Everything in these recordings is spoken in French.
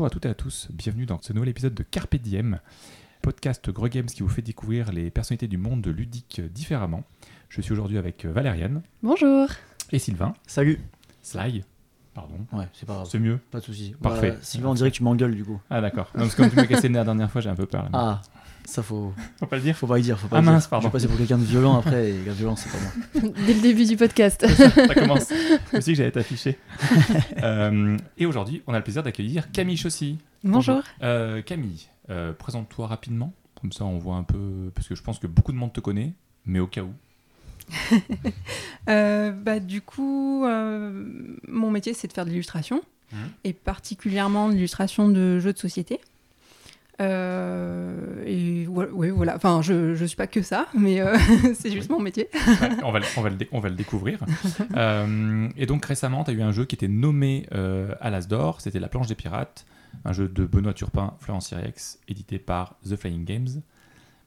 Bonjour à toutes et à tous, bienvenue dans ce nouvel épisode de Carpe Diem, podcast Gros Games qui vous fait découvrir les personnalités du monde ludique différemment. Je suis aujourd'hui avec Valériane Bonjour. et Sylvain. Salut. Sly, pardon, Ouais, c'est pas grave. c'est mieux. Pas de soucis. Parfait. Bah, Sylvain, on dirait que tu m'engueules du coup. Ah d'accord, non parce que comme tu m'as cassé le nez la dernière fois j'ai un peu peur là. Ah, ça faut, Faut pas le dire faut pas y dire. Faut pas Ah mince, pardon. Je vais passer pour quelqu'un de violent après et la violence, c'est pas moi. Dès le début du podcast. Ça commence, je me suis dit que j'allais t'afficher. Euh, et aujourd'hui on a le plaisir d'accueillir Camille Chaussy. Bonjour. Euh, Camille, euh, présente-toi rapidement, comme ça on voit un peu, parce que je pense que beaucoup de monde te connaît, mais au cas où. Euh, bah, du coup, euh, mon métier, c'est de faire de l'illustration, Mhm. et particulièrement de l'illustration de jeux de société. Euh, et voilà. Enfin, je ne suis pas que ça, mais euh, c'est juste mon métier. Ouais, on, va, le- on, va le dé- on va le découvrir. Euh, et donc récemment, tu as eu un jeu qui était nommé à l'As d'Or, c'était La planche des pirates, un jeu de Benoît Turpin, Florence Sirex, édité par The Flying Games.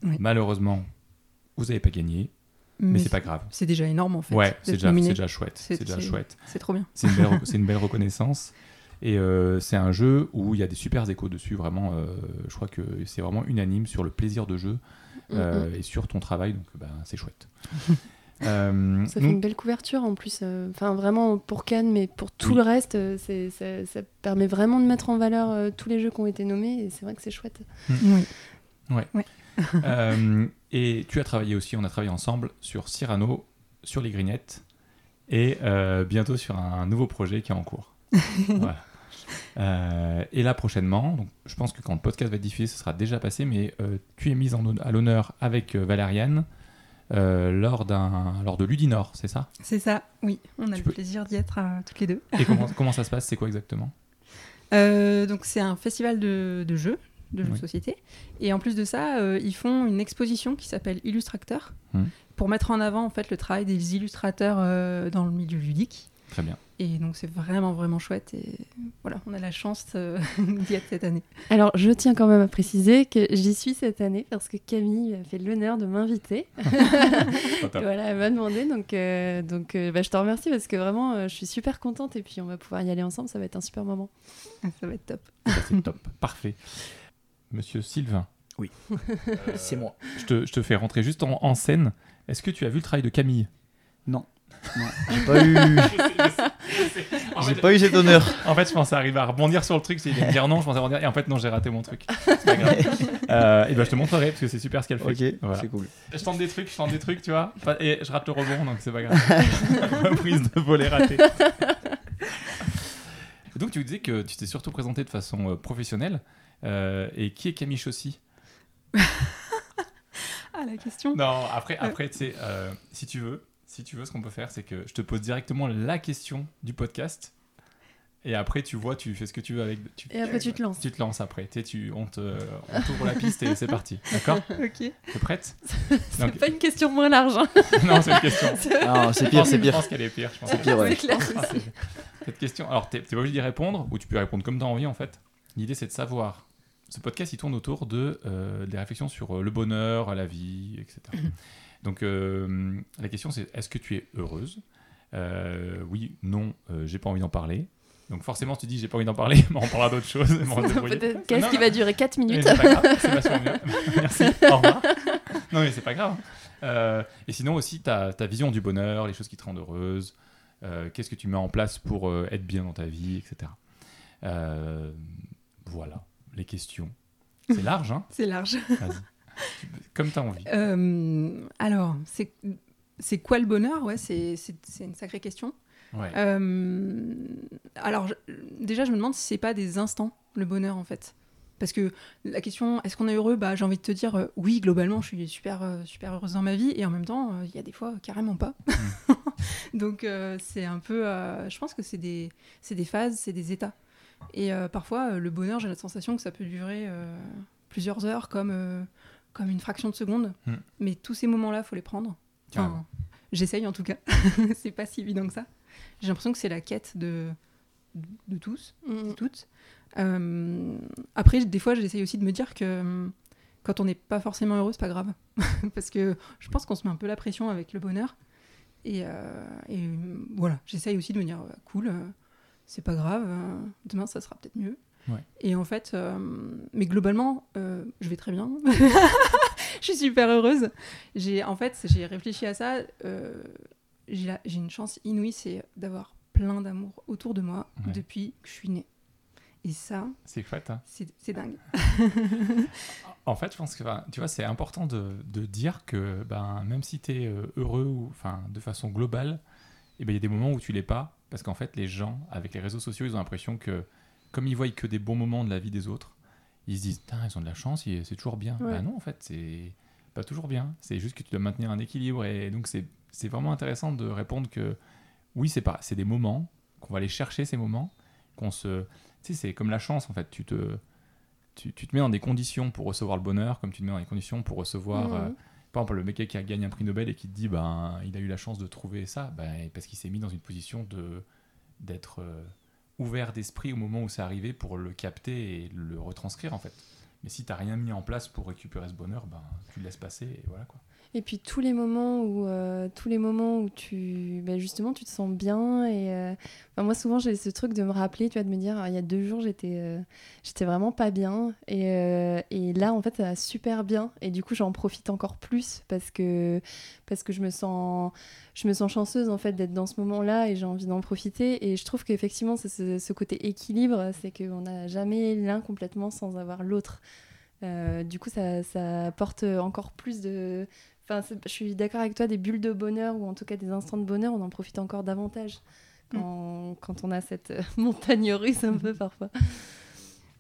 Oui. Malheureusement, vous n'avez pas gagné, mais, c'est pas grave. C'est déjà énorme, en fait. ouais, c'est déjà, chouette. C'est- déjà chouette. C'est trop bien. Une, c'est une belle reconnaissance. Et euh, c'est un jeu où il y a des super échos dessus, vraiment. euh, je crois que c'est vraiment unanime sur le plaisir de jeu euh, et sur ton travail, donc bah, c'est chouette. Euh, Ça fait une belle couverture en plus. euh, Enfin, vraiment pour Cannes, mais pour tout Oui. le reste, euh, ça, ça permet vraiment de mettre en valeur euh, tous les jeux qui ont été nommés. Et c'est vrai que c'est chouette. Oui. Euh, et tu as travaillé aussi, on a travaillé ensemble sur Cyrano, sur les grignettes, et euh, bientôt sur un nouveau projet qui est en cours. Voilà. Euh, et là prochainement, donc, je pense que quand le podcast va être diffusé, ce sera déjà passé, mais euh, tu es mise en, à l'honneur avec euh, Valériane lors, de Ludinor, c'est ça? C'est ça, oui. On a Tu le peux- plaisir d'y être toutes les deux. Et comment, comment ça se passe? C'est quoi exactement? Donc c'est un festival de, de jeux, de jeux Oui. de société. Et en plus de ça, euh, ils font une exposition qui s'appelle Illustracteur Mhm. pour mettre en avant en fait le travail des illustrateurs euh, dans le milieu ludique. Très bien. Et donc c'est vraiment vraiment chouette et voilà, on a la chance euh, d'y être cette année. Alors, je tiens quand même à préciser que j'y suis cette année parce que Camille a fait l'honneur de m'inviter. Voilà, elle m'a demandé. Donc, euh, donc euh, bah, je te remercie parce que vraiment, euh, je suis super contente. Et puis, on va pouvoir y aller ensemble. Ça va être un super moment. Ça va être top. Ça, c'est top. Parfait. Monsieur Sylvain, C'est moi. je te, je te fais rentrer juste en, en scène. Est-ce que tu as vu le travail de Camille? Non. J'ai pas eu. J'ai pas eu cet honneur. En fait, je pensais arriver à rebondir sur le truc, c'est de me dire non, je pensais rebondir, et en fait, non, j'ai raté mon truc. C'est pas grave. Euh, et ben, je te montrerai parce que c'est super ce qu'elle fait. Ok, Voilà. c'est cool. Je tente des trucs, je tente des trucs, tu vois, et je rate le rebond, donc c'est pas grave. Reprise de volet raté. Donc, tu disais que tu t'es surtout présenté de façon euh, professionnelle. Euh, et qui est Camille Chaussy Ah la question. Non, après, après tu sais, euh, si tu veux, si tu veux, ce qu'on peut faire, c'est que je te pose directement la question du podcast. Et après, tu vois, tu fais ce que tu veux avec. Tu, Et après, tu te lances. tu te lances après. Tu sais, tu, on te, on t'ouvre la piste et c'est parti. D'accord Ok. T'es prête C'est Donc- pas une question moins large. hein. Non, c'est une question. Non, c'est Je pire, c'est Je pire. pense qu'elle est pire. Je pense C'est pire, ouais. C'est clair. Cette question, alors t'es t'es pas obligé d'y répondre, ou tu peux y répondre comme tu as envie en fait. L'idée c'est de savoir. Ce podcast il tourne autour de euh, des réflexions sur euh, le bonheur, la vie, etc. Donc euh, la question c'est est-ce que tu es heureuse? Euh, Oui, non, j'ai pas envie d'en parler. Donc forcément tu dis j'ai pas envie d'en parler, mais on parlera d'autre chose. qu'est-ce qui va durer 4 Mais minutes c'est pas grave, c'est vachement mieux. Merci, au revoir. Non, mais c'est pas grave. Euh, et sinon aussi, ta, ta vision du bonheur, les choses qui te rendent heureuse, qu'est-ce que tu mets en place pour être bien dans ta vie, etc. Voilà, les questions. C'est large, hein C'est large. Comme tu as envie. Euh, alors, c'est quoi le bonheur? Ouais, c'est une sacrée question. Ouais. Euh, alors, je- déjà, je me demande si c'est pas des instants, le bonheur, en fait. Parce que la question, est-ce qu'on est heureux? Bah, J'ai envie de te dire, euh, oui, globalement, je suis super, euh, super heureuse dans ma vie. Et en même temps, il y a des fois, carrément pas. Donc, euh, c'est un peu. je pense que c'est des, c'est des phases, c'est des états. Et euh, parfois, euh, le bonheur, j'ai la sensation que ça peut durer euh, plusieurs heures, comme, euh, comme une fraction de seconde. Hmm. Mais tous ces moments-là, faut les prendre. Enfin, J'essaye en tout cas. c'est pas si évident que ça. J'ai l'impression que c'est la quête de, de tous, Mm. de toutes. Euh, après, des fois, j'essaye aussi de me dire que quand on n'est pas forcément heureux, c'est pas grave. Parce que je pense qu'on se met un peu la pression avec le bonheur. Et, euh, et, voilà, j'essaye aussi de me dire, cool, euh, c'est pas grave, euh, demain ça sera peut-être mieux. Ouais. Et en fait, euh, mais globalement, euh, je vais très bien. je suis super heureuse. J'ai, en fait, j'ai réfléchi à ça. euh, j'ai une chance inouïe, c'est d'avoir plein d'amour autour de moi Ouais. depuis que je suis née. Et ça, C'est chouette. hein. c'est dingue. En fait, je pense que tu vois, c'est important de, de dire que ben, même si tu es heureux ou enfin de façon globale, eh ben, il y a des moments où tu l'es pas parce qu'en fait les gens avec les réseaux sociaux, ils ont l'impression que comme ils voient que des bons moments de la vie des autres, ils se disent ils ont de la chance, c'est toujours bien. Ouais. Ben non, en fait, c'est pas toujours bien. C'est juste que tu dois maintenir un équilibre et donc c'est vraiment intéressant de répondre que oui, c'est pas c'est des moments qu'on va aller chercher ces moments, qu'on se tu sais, c'est comme la chance en fait, tu te tu, tu te mets dans des conditions pour recevoir le bonheur, comme tu te mets dans des conditions pour recevoir. Mhm. euh, par exemple, le mec qui a gagné un prix Nobel et qui te dit ben, il a eu la chance de trouver ça, ben, parce qu'il s'est mis dans une position de d'être euh, ouvert d'esprit au moment où c'est arrivé pour le capter et le retranscrire en fait. Mais si t'as rien mis en place pour récupérer ce bonheur, ben, tu le laisses passer et voilà quoi. Et puis tous les moments où euh, tous les moments où tu ben justement tu te sens bien et euh, moi souvent j'ai ce truc de me rappeler tu vois de me dire il y a deux jours j'étais euh, vraiment pas bien et, et là en fait ça va super bien et du coup j'en profite encore plus parce que parce que je me sens je me sens chanceuse en fait d'être dans ce moment là et j'ai envie d'en profiter et je trouve qu'effectivement c'est ce, côté équilibre c'est qu'on n'a jamais l'un complètement sans avoir l'autre. Du coup ça, ça apporte encore plus de Enfin, je suis d'accord avec toi, des bulles de bonheur ou en tout cas des instants de bonheur, on en profite encore davantage quand, quand on a cette euh, montagne russe un peu parfois.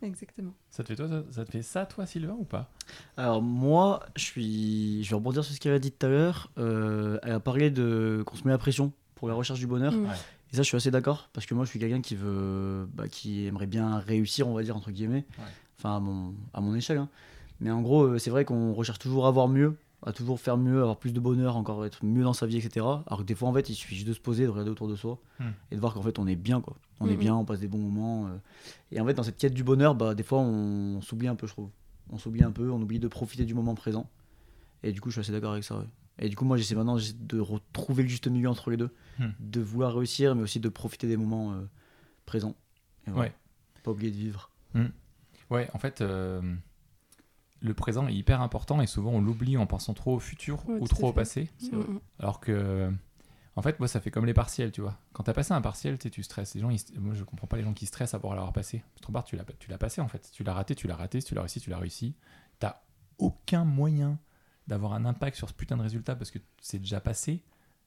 Exactement. Ça te fait toi, ça, ça te fait ça toi Sylvain ou pas? Alors moi, je suis, je vais rebondir sur ce qu'elle a dit tout à l'heure. Euh, elle a parlé de qu'on se met la pression pour la recherche du bonheur. Mm. Ouais. Et ça, je suis assez d'accord parce que moi, je suis quelqu'un qui veut, bah, qui aimerait bien réussir, on va dire entre guillemets. Ouais. Enfin, à mon, à mon échelle. hein. Mais en gros, euh, c'est vrai qu'on recherche toujours à avoir mieux, à toujours faire mieux, avoir plus de bonheur, encore être mieux dans sa vie, etc. Alors que des fois, en fait, il suffit juste de se poser, de regarder autour de soi Mm. et de voir qu'en fait, on est bien, quoi. On est Mhm. bien, on passe des bons moments. euh. Et en fait, dans cette quête du bonheur, bah, des fois, on, s'oublie un peu, je trouve. On s'oublie un peu, on oublie de profiter du moment présent. Et du coup, je suis assez d'accord avec ça. ouais. Et du coup, moi, j'essaie maintenant de retrouver le juste milieu entre les deux, Hmm. de vouloir réussir, mais aussi de profiter des moments euh, présents. Et voilà. Ouais. Pas oublier de vivre. Ouais, en fait, euh, le présent est hyper important et souvent on l'oublie en pensant trop au futur Ouais, ou trop au passé. Vrai. Mm, mm. Alors que, en fait, moi, ça fait comme les partiels, tu vois. Quand t'as passé un partiel, tu stresses. Les gens, ils- moi, je comprends pas les gens qui stressent à pouvoir l'avoir passé. Trop part, tu l'as, tu l'as passé en fait. Tu l'as raté, tu l'as raté. Si tu l'as réussi, tu l'as réussi. T'as aucun moyen d'avoir un impact sur ce putain de résultat parce que c'est déjà passé.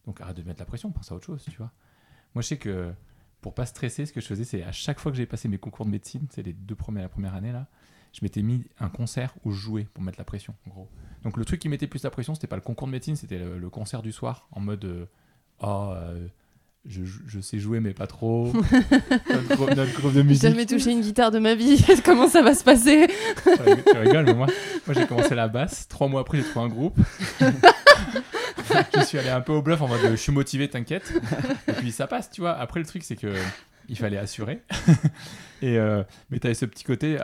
Donc arrête de mettre la pression, pense à autre chose, tu vois. Moi, je sais que pour pas stresser, ce que je faisais, c'est à chaque fois que j'ai passé mes concours de médecine, c'est les deux premières, la première année là, je m'étais mis un concert où je jouais pour mettre la pression, en gros. Donc le truc qui mettait plus la pression, c'était pas le concours de médecine, c'était le, le concert du soir, en mode euh, oh, euh, je, je sais jouer mais pas trop. notre, groupe, notre groupe de J'ai musique. jamais touché une guitare de ma vie, comment ça va se passer? Ouais, tu rigoles, mais moi, moi j'ai commencé la basse. Trois mois après, j'ai trouvé un groupe. je suis allé un peu au bluff en mode je suis motivé, t'inquiète. Et puis ça passe, tu vois. Après, le truc, c'est que il fallait assurer. Et, euh, mais t'avais ce petit côté.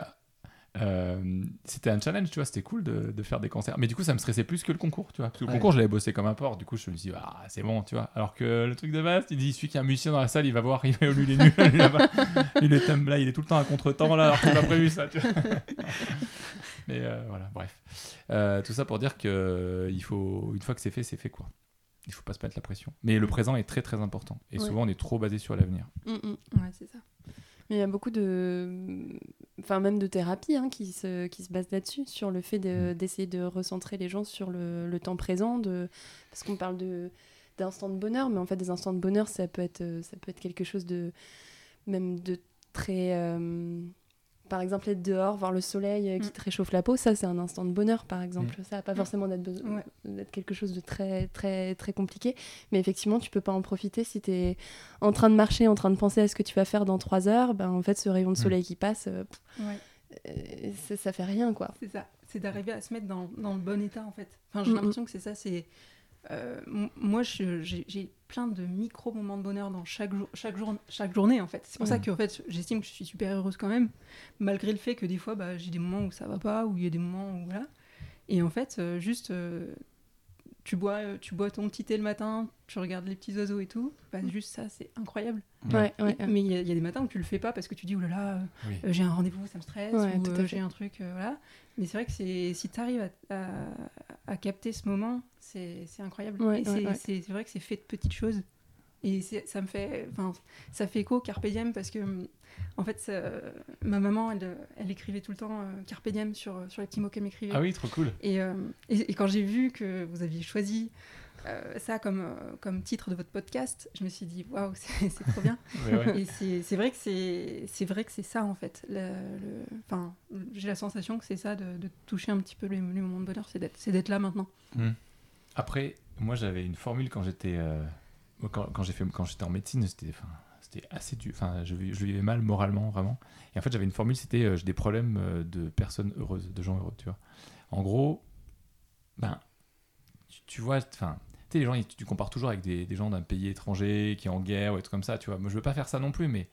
Euh, c'était un challenge, tu vois, c'était cool de, de faire des concerts. Mais du coup, ça me stressait plus que le concours, tu vois. Parce que le Ouais. concours, je l'avais bossé comme un porc. Du coup, je me suis dit, ah, c'est bon, tu vois. Alors que le truc de base, il dit, celui qui est un musicien dans la salle, il va voir, il va lui, il est nul, lui, là-bas. Il est là, il est tout le temps à contre-temps, là, alors c'est pas prévu, ça, tu vois. Mais euh, voilà, bref. Euh, tout ça pour dire que il faut, une fois que c'est fait, c'est fait, quoi. Il faut pas se mettre la pression. Mais le présent est très très important. Et Ouais. souvent, on est trop basé sur l'avenir. Mm, mm. Ouais, c'est ça. Il y a beaucoup de. Enfin, même de thérapie hein, qui, se, qui se base là-dessus, sur le fait de- d'essayer de, recentrer les gens sur le, le temps présent. De... Parce qu'on parle de d'instants de bonheur, mais en fait, des instants de bonheur, ça peut être, ça peut être quelque chose de. même de très. euh, Par exemple, être dehors, voir le soleil euh, qui Mm. te réchauffe la peau, ça, c'est un instant de bonheur, par exemple. Ça n'a pas forcément d'être beso- Ouais. d'être quelque chose de très, très, très compliqué. Mais effectivement, tu peux pas en profiter si tu es en train de marcher, en train de penser à ce que tu vas faire dans trois heures. Ben, en fait, ce rayon de soleil qui passe, euh, pff, Ouais. euh, ça, ça fait rien, quoi. C'est ça, c'est d'arriver à se mettre dans, dans le bon état en fait. Enfin, j'ai Mm, l'impression que c'est ça, c'est... euh, moi, j'ai plein de micro-moments de bonheur dans chaque, jour, chaque, jour, chaque journée en fait. C'est pour ça Mm. que en fait, j'estime que je suis super heureuse quand même, malgré le fait que des fois, bah, j'ai des moments où ça va pas, où il y a des moments où voilà. Et en fait, euh, juste... euh, tu bois, tu bois ton petit thé le matin, tu regardes les petits oiseaux et tout, bah, juste ça, c'est incroyable. Ouais, ouais, Mais il y, a- il y a des matins où tu le fais pas parce que tu dis, oulala, Oui. euh, j'ai un rendez-vous, ça me stresse, Ouais, ou j'ai un truc, voilà. Mais c'est vrai que si tu arrives à, à- à capter ce moment, c'est, c'est incroyable. Ouais, c'est, ouais. vrai que c'est fait de petites choses. Et ça me fait, enfin, ça fait écho Carpe Diem parce que, hum, en fait, ça- ma maman, elle, elle écrivait tout le temps euh, Carpe Diem sur, sur les petits mots qu'elle m'écrivait. Ah oui, trop cool. Et, euh, et, et quand j'ai vu que vous aviez choisi euh, ça comme, euh, comme titre de votre podcast, je me suis dit waouh, c'est c'est trop bien. Ouais, et c'est c'est vrai que c'est c'est vrai que c'est ça en fait. Le- le- Enfin, j'ai la sensation que c'est ça de, de toucher un petit peu les, les moments de bonheur, c'est d'être là maintenant. Après, moi j'avais une formule quand j'étais euh, quand, quand j'ai fait quand j'étais en médecine, c'était enfin c'était assez dur. Enfin, je, vivais mal moralement vraiment. Et en fait, j'avais une formule, c'était euh, j'ai des problèmes de personnes heureuses, de gens heureux, tu vois. En gros, ben tu, tu vois, enfin, sais les gens, ils- tu compares toujours avec des, des gens d'un pays étranger qui est en guerre ou des trucs comme ça, tu vois. Moi, je veux pas faire ça non plus, mais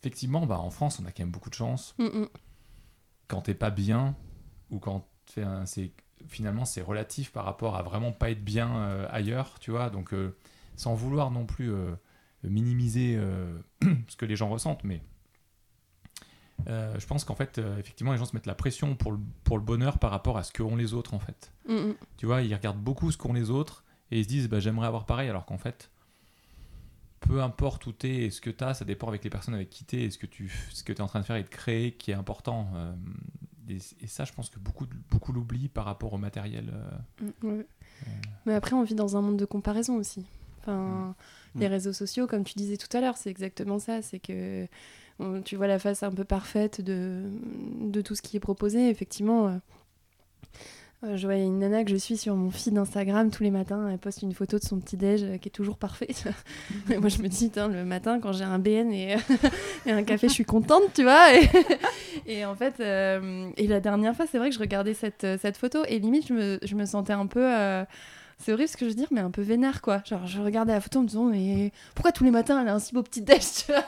effectivement, bah en France, on a quand même beaucoup de chance. Mm, mm. quand t'es pas bien ou quand t'es un- c'est finalement c'est relatif par rapport à vraiment pas être bien euh, ailleurs tu vois donc euh, sans vouloir non plus euh, minimiser ce que les gens ressentent mais je pense qu'en fait effectivement les gens se mettent la pression pour le, pour le bonheur par rapport à ce qu'ont les autres en fait Mm, mm. tu vois ils regardent beaucoup ce qu'ont les autres et ils se disent bah, j'aimerais avoir pareil alors qu'en fait peu importe où t'es et ce que t'as ça dépend avec les personnes avec qui t'es et ce que tu ce que es en train de faire et de créer qui est important Euh, et, et ça je pense que beaucoup beaucoup l'oublient par rapport au matériel euh. Ouais. Mais après, on vit dans un monde de comparaison aussi. Enfin, Mm. les réseaux sociaux, comme tu disais tout à l'heure, c'est exactement ça. C'est que on- tu vois la face un peu parfaite de, de tout ce qui est proposé. Effectivement, euh, je vois une nana que je suis sur mon feed Instagram tous les matins. Elle poste une photo de son petit déj euh, qui est toujours parfait. et moi, je me dis, le matin, quand j'ai un BN et, et un café, je suis contente, tu vois. Et, et en fait, euh, et la dernière fois, c'est vrai que je regardais cette, cette photo et limite, je me, je me sentais un peu. c'est horrible ce que je veux dire, mais un peu vénère, quoi. Genre, je regardais la photo en me disant, mais pourquoi tous les matins elle a un si beau petit déj, tu vois?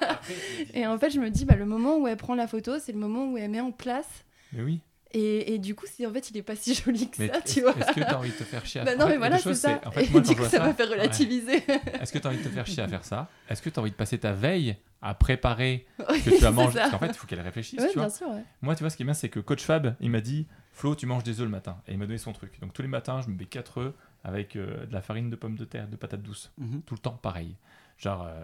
Et en fait, je me dis, bah, le moment où elle prend la photo, c'est le moment où elle met en place. mais oui Et, et du coup, c'est en fait, il est pas si joli que mais ça, est-ce tu vois. est-ce que t'as envie de te faire chier à Bah faire non, mais voilà, c'est ça. en fait, et moi, quand du je coup, vois ça m'a fait ouais. relativiser. est-ce que t'as envie de te faire chier à faire ça? Est-ce que t'as envie de passer ta veille à préparer Oui, que tu vas manger parce qu'en fait il faut qu'elle réfléchisse Ouais, tu vois bien sûr, ouais. Moi, tu vois, ce qui est bien, c'est que Coach Fab, il m'a dit Flo, tu manges des œufs le matin. Et il m'a donné son truc. Donc, tous les matins, je me mets 4 œufs avec euh, de la farine de pommes de terre, de patates douces. Mhm. Tout le temps, pareil. Genre, euh,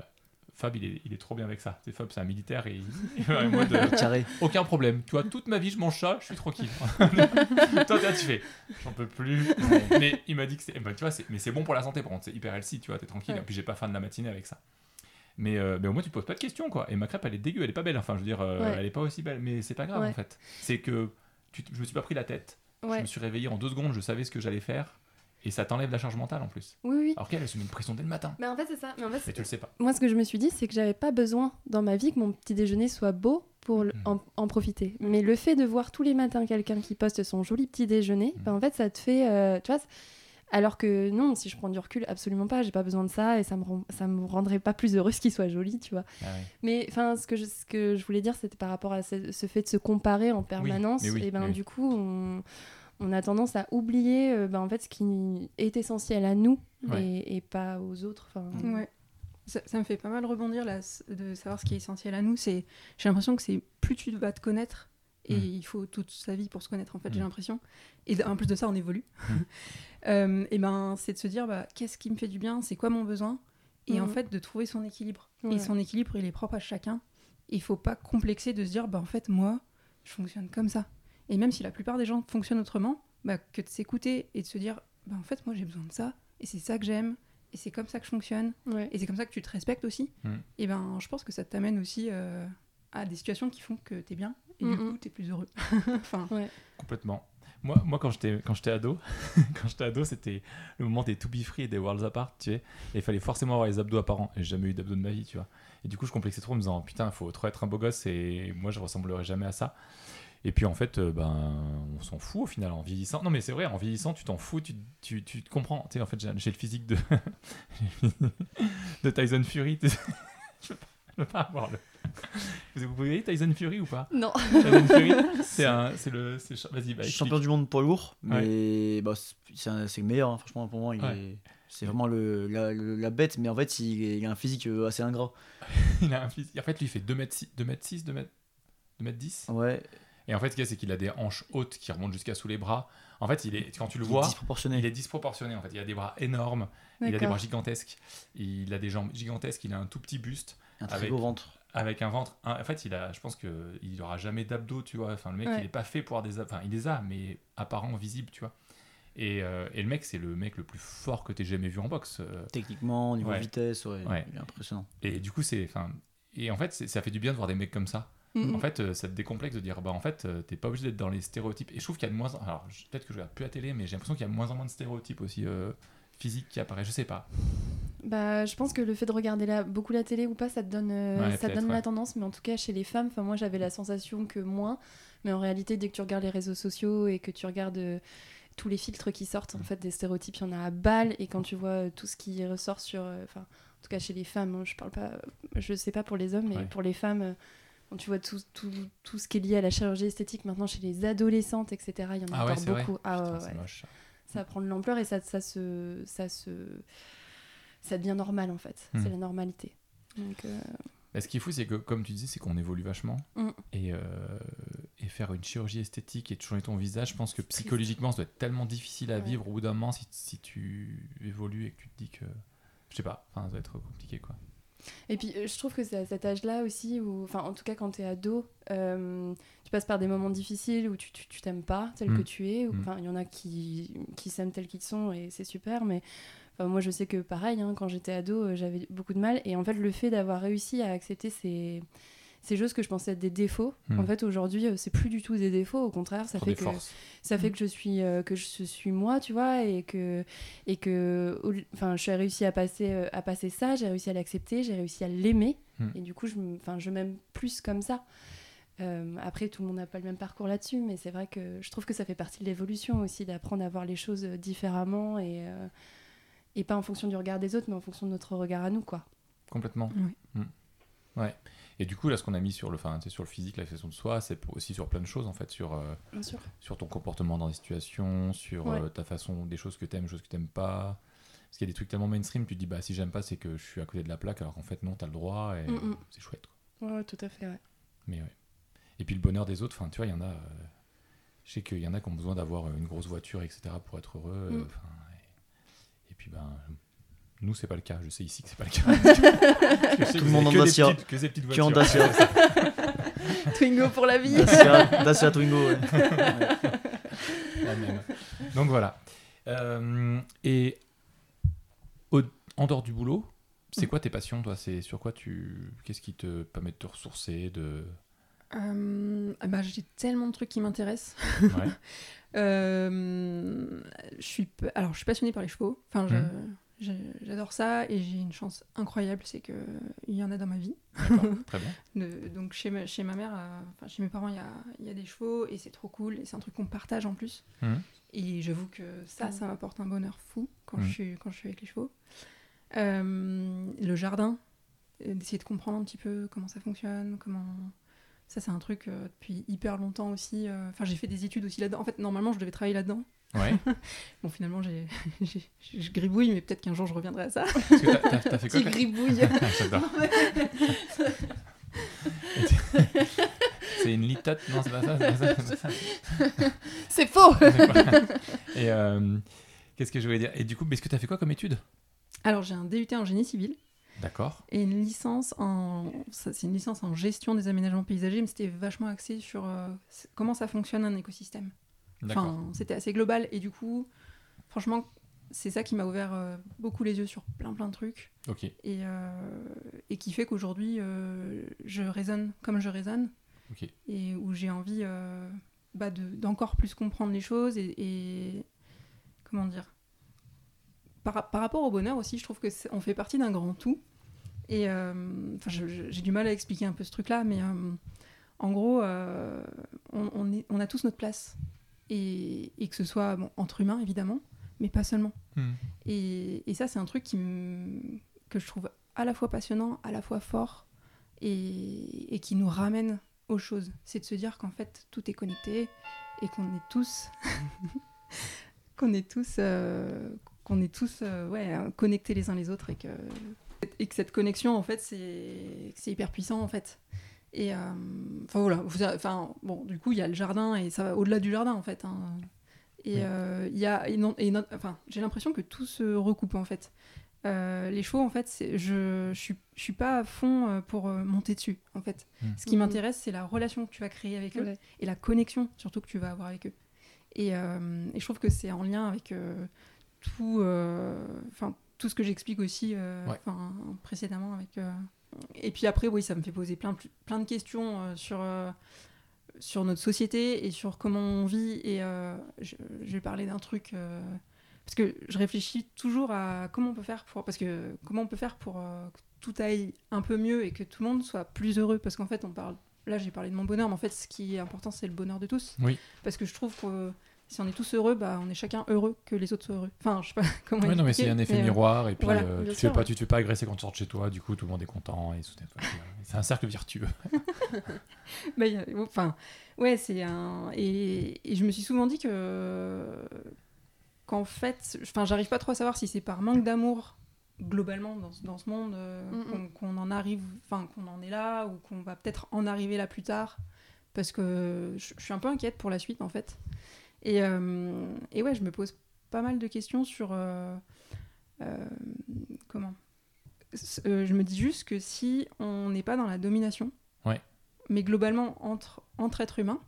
Fab, il est, il est trop bien avec ça. C'est Fab, c'est un militaire et il il est en mode, euh, Carré. aucun problème. Tu vois, toute ma vie, je mange ça, je suis tranquille. Toi, tu fais J'en peux plus. Mais il m'a dit que c'est. bah, tu vois, mais c'est bon pour la santé, par contre. C'est hyper healthy, tu vois, t'es tranquille. Ouais. Et puis, j'ai pas faim de la matinée avec ça. Mais, euh, mais au moins, tu te poses pas de questions, quoi. Et ma crêpe, elle est dégueu, elle est pas belle. Enfin, je veux dire, euh, Ouais. elle est pas aussi belle. Mais c'est pas grave, Ouais. en fait. C'est que tu, je me suis pas pris la tête. Je me suis réveillé en deux secondes, je savais ce que j'allais faire. Et ça t'enlève la charge mentale en plus. Oui, oui. Alors qu'elle, elle se met une pression dès le matin. Mais en fait, c'est ça. Mais en fait, Mais tu le sais pas. moi, ce que je me suis dit, c'est que j'avais pas besoin dans ma vie que mon petit déjeuner soit beau pour le- Mm. en, en profiter. Mais le fait de voir tous les matins quelqu'un qui poste son joli petit déjeuner, Mm. ben, en fait, ça te fait. euh, tu vois, alors que non, si je prends du recul, absolument pas. J'ai pas besoin de ça et ça me, rend- ça me rendrait pas plus heureuse qu'il soit joli, tu vois. Ah. Mais enfin, ce que je, ce que je voulais dire, c'était par rapport à ce, ce fait de se comparer en permanence. oui, et ben du coup, on, on a tendance à oublier euh, ben, en fait ce qui est essentiel à nous Ouais. et, et pas aux autres. Enfin, Ouais. Ça, ça me fait pas mal rebondir là, de savoir ce qui est essentiel à nous. C'est, j'ai l'impression que c'est plus tu vas te connaître et Mm. il faut toute sa vie pour se connaître en fait. Mm. J'ai l'impression. Et en plus de ça, on évolue. Mm. Euh, et ben, c'est de se dire bah, qu'est-ce qui me fait du bien, c'est quoi mon besoin, et en fait de trouver son équilibre. Ouais. Et son équilibre, il est propre à chacun. Il faut pas complexer de se dire bah en fait moi, je fonctionne comme ça. Et même si la plupart des gens fonctionnent autrement, bah, que de s'écouter et de se dire bah en fait moi j'ai besoin de ça et c'est ça que j'aime et c'est comme ça que je fonctionne ouais. et c'est comme ça que tu te respectes aussi, Mm. et ben je pense que ça t'amène aussi euh, à des situations qui font que t'es bien et du Mm, coup t'es plus heureux. enfin, Complètement. Moi, moi quand j'étais quand j'étais ado, quand j'étais ado, c'était le moment des to be free et des worlds apart, tu sais. Et il fallait forcément avoir les abdos apparents. Et j'ai jamais eu d'abdos de ma vie, tu vois. Et du coup, je complexais trop en me disant putain, il faut trop être un beau gosse et moi, je ressemblerai jamais à ça. Et puis en fait, euh, ben, on s'en fout au final en vieillissant. Non, mais c'est vrai, en vieillissant, tu t'en fous, tu, tu, tu te comprends. Tu sais, en fait, j'ai le physique de, de Tyson Fury. je, veux pas, je Je veux pas avoir le. Vous voyez Tyson Fury ou pas? Non. Tyson Fury, c'est un, c'est le, c'est cha- vas-y, bah, champion du monde poids lourd, mais bah, c'est- c'est un- c'est le meilleur, hein, franchement, pour moi. il Ouais. est- C'est vraiment le, la, le- la bête, mais en fait, il, il a un physique euh, assez ingrat. Il a un physique. En fait, lui, il fait 2 mètres 6, 2 mètres 6, 2 mètres, 2 mètres 10. Ouais, Et en fait, ce qu'il y a, c'est qu'il a des hanches hautes qui remontent jusqu'à sous les bras. En fait, il est, quand tu le il est vois, disproportionné. il est disproportionné. En fait, il a des bras énormes, il a des bras gigantesques, il a des jambes gigantesques, il a un tout petit buste un très avec- beau ventre. avec un ventre. un- En fait, il a, je pense que il aura jamais d'abdos, tu vois. Enfin, le mec, Ouais. il est pas fait pour avoir des, enfin, il les a, mais apparents, visibles, tu vois. Et, euh, et le mec, c'est le mec le plus fort que tu jamais vu en boxe. euh, Techniquement, au niveau Ouais. vitesse, ouais, Ouais. il est impressionnant. Et du coup, c'est, enfin, et en fait, ça fait du bien de voir des mecs comme ça. Mm. En fait, euh, ça te décomplexe de dire, bah en fait, euh, t'es pas obligé d'être dans les stéréotypes. Et je trouve qu'il y a de moins, en- alors peut-être que je regarde plus la télé, mais j'ai l'impression qu'il y a de moins en moins de stéréotypes aussi euh, physiques qui apparaissent. Je sais pas. Bah, je pense que le fait de regarder la, beaucoup la télé ou pas, ça te donne, Ouais, ça te donne ouais. la tendance. Mais en tout cas, chez les femmes, enfin moi j'avais la sensation que moins. Mais en réalité, dès que tu regardes les réseaux sociaux et que tu regardes euh, tous les filtres qui sortent, Mm. en fait, des stéréotypes, il y en a à balle. Et quand tu vois tout ce qui ressort sur, euh, enfin, en tout cas chez les femmes, hein, je parle pas, je sais pas pour les hommes, mais Ouais. pour les femmes. Quand tu vois tout, tout, tout ce qui est lié à la chirurgie esthétique maintenant chez les adolescentes, etc., il y en a Ah encore beaucoup. Ah Putain, ouais, c'est ouais. moche. ça prend de l'ampleur et ça, ça, se, ça, se, ça devient normal en fait. Hmm. C'est la normalité. Donc, euh, ce qui est fou, c'est que, comme tu dis, c'est qu'on évolue vachement. Mm. Et, euh, et faire une chirurgie esthétique et de changer ton visage, je pense que psychologiquement, ça doit être tellement difficile à Ouais. vivre au bout d'un moment si, si tu évolues et que tu te dis que. Je sais pas, ça doit être compliqué quoi. Et puis euh, je trouve que c'est à cet âge-là aussi, où, enfin en tout cas quand tu es ado, euh, tu passes par des moments difficiles où tu tu- tu t'aimes pas tel Mm. que tu es. ou- Mm. Enfin il y en a qui, qui s'aiment tels qu'ils sont et c'est super, mais moi je sais que pareil, hein, quand j'étais ado, euh, j'avais beaucoup de mal. Et en fait le fait d'avoir réussi à accepter ces, ces choses que je pensais être des défauts, Mm. en fait aujourd'hui euh, c'est plus du tout des défauts, au contraire ça Pour fait que forces. ça fait Mm. que je suis euh, que je suis moi tu vois et que et que enfin je suis réussi à passer euh, à passer ça j'ai réussi à l'accepter j'ai réussi à l'aimer Mm. et du coup je enfin je m'aime plus comme ça Euh, après tout le monde n'a pas le même parcours là-dessus mais c'est vrai que je trouve que ça fait partie de l'évolution aussi d'apprendre à voir les choses différemment et euh, et pas en fonction du regard des autres mais en fonction de notre regard à nous quoi Complètement. Oui. Mm. Ouais. Et du coup, là, ce qu'on a mis sur le, sais, sur le physique, l'accession de soi, c'est aussi sur plein de choses, en fait, sur, euh, bien sûr sur ton comportement dans des situations, sur Ouais. euh, ta façon, des choses que t'aimes, des choses que t'aimes pas. Parce qu'il y a des trucs tellement mainstream, tu te dis, bah, si j'aime pas, c'est que je suis à côté de la plaque, alors qu'en fait, non, t'as le droit, et Mm, mm. c'est chouette, quoi. ouais, ouais, tout à fait ouais. Mais ouais. Et puis le bonheur des autres, enfin, tu vois, il y en a. euh, je sais qu'il y en a qui ont besoin d'avoir une grosse voiture, etc., pour être heureux. Mm. et puis, ben. Nous, c'est pas le cas. Je sais ici que c'est pas le cas. Que que Tout le monde en Dacia. petites- Que des petites Qui en voitures. Dacia. Twingo pour la vie Dacia, Dacia Twingo, ouais. Donc voilà. Euh, et au- en dehors du boulot, c'est quoi tes passions, toi? C'est sur quoi tu. Qu'est-ce qui te permet de te ressourcer de... Euh, ah bah, j'ai tellement de trucs qui m'intéressent. Ouais. Euh, je suis, alors, je suis passionnée par les chevaux. Enfin, je- Mhm. J'adore ça et j'ai une chance incroyable, c'est que il y en a dans ma vie. Très bien. De- donc chez ma, chez ma mère, euh, enfin chez mes parents, il y a, il y a des chevaux et c'est trop cool et c'est un truc qu'on partage en plus. Mhm. Et j'avoue que ça, Mhm. ça m'apporte un bonheur fou quand, Mhm. je suis, quand je suis avec les chevaux. Euh, le jardin, euh, d'essayer de comprendre un petit peu comment ça fonctionne, comment... Ça, c'est un truc euh, depuis hyper longtemps aussi. euh, Enfin, j'ai fait des études aussi là-dedans. En fait, normalement, je devais travailler là-dedans. Ouais. Bon, finalement, j'ai, j'ai- je gribouille, mais peut-être qu'un jour, je reviendrai à ça. Parce que t'as- t'as t'as fait quoi petit quand- gribouille Ah, J'adore. C'est une litote Non, c'est pas ça. c'est pas ça, c'est faux Et euh, qu'est-ce que je voulais dire? Et du coup, mais est-ce que tu as fait quoi comme étude? Alors, j'ai un DUT en génie civil. D'accord. Et une licence en. ça, C'est une licence en gestion des aménagements paysagers, mais c'était vachement axé sur euh, comment ça fonctionne un écosystème. Enfin, c'était assez global. Et du coup, franchement, c'est ça qui m'a ouvert euh, beaucoup les yeux sur plein plein de trucs. Et, euh, et qui fait qu'aujourd'hui, euh, je raisonne comme je raisonne. Et où j'ai envie bah, de- d'encore plus comprendre les choses. Et, et- comment dire par, par rapport au bonheur aussi, je trouve que on fait partie d'un grand tout. Et j'ai du mal à expliquer un peu ce truc-là, mais en gros, on, on est- on a tous notre place. Et, et que ce soit bon, entre humains, évidemment, mais pas seulement. Hmm. Et, et ça, c'est un truc qui que je trouve à la fois passionnant, à la fois fort. et, et qui nous ramène aux choses. C'est de se dire qu'en fait, tout est connecté et qu'on est tous. qu'on est tous. euh, qu'on est tous euh, ouais, connectés les uns les autres et que, et que cette connexion, en fait, c'est hyper puissant, en fait. Et euh, enfin voilà, Vous- enfin bon, du coup il y a le jardin et ça va au-delà du jardin en fait. hein. Et Oui. euh, il y a, et non- et non- enfin j'ai l'impression que tout se recoupe en fait. Euh, les chevaux en fait, je, je suis, je suis pas à fond pour euh, monter dessus en fait. Mm. Ce qui Mhm. m'intéresse c'est la relation que tu vas créer avec eux Ouais. et la connexion surtout que tu vas avoir avec eux. Et, euh, et je trouve que c'est en lien avec euh, tout, euh, enfin tout ce que j'explique aussi euh, Ouais. enfin, précédemment avec. Et puis après, oui, ça me fait poser plein, plein de questions euh, sur, euh, sur notre société et sur comment on vit. Et euh, je, je vais parler d'un truc. parce que je réfléchis toujours à comment on peut faire pour. Parce que comment on peut faire pour que tout aille un peu mieux et que tout le monde soit plus heureux. Parce qu'en fait, on parle. Là, j'ai parlé de mon bonheur, mais en fait, ce qui est important, c'est le bonheur de tous. Oui. Parce que je trouve que si on est tous heureux, bah, on est chacun heureux que les autres soient heureux. Enfin, je sais pas comment. Ouais, non, mais c'est un effet mais, euh, miroir, et puis voilà, euh, tu, te sûr, fais pas, tu te fais pas agresser quand tu sors de chez toi, du coup tout le monde est content, et c'est un cercle vertueux. Bah, a- enfin, ouais, c'est un. Et, et je me suis souvent dit que. Qu'en fait. Enfin, j'arrive pas trop à savoir si c'est par manque d'amour, globalement, dans, ce- dans ce monde, euh, Mm, mm. qu'on qu'on en arrive. Enfin, qu'on en est là, ou qu'on va peut-être en arriver là plus tard. Parce que je, je suis un peu inquiète pour la suite, en fait. Et, euh, et ouais, je me pose pas mal de questions sur. euh, euh, comment? Euh, Je me dis juste que si on n'est pas dans la domination, mais globalement entre, entre êtres humains,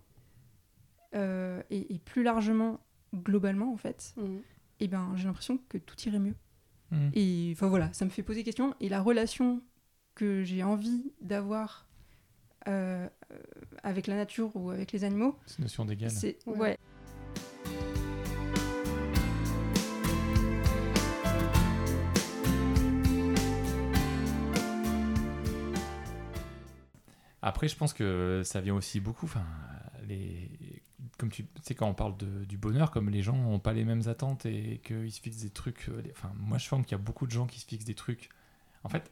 euh, et, et plus largement, globalement en fait, Mhm. et ben, j'ai l'impression que tout irait mieux. Hmm. Et enfin voilà, ça me fait poser question. Et la relation que j'ai envie d'avoir euh, avec la nature ou avec les animaux, C'est une notion d'égal. c'est Ouais. ouais. Après, je pense que ça vient aussi beaucoup. Enfin, comme tu sais, quand on parle de- du bonheur, comme les gens n'ont pas les mêmes attentes et qu'ils se fixent des trucs. euh, les- Enfin, moi, je sens qu'il y a beaucoup de gens qui se fixent des trucs. En fait,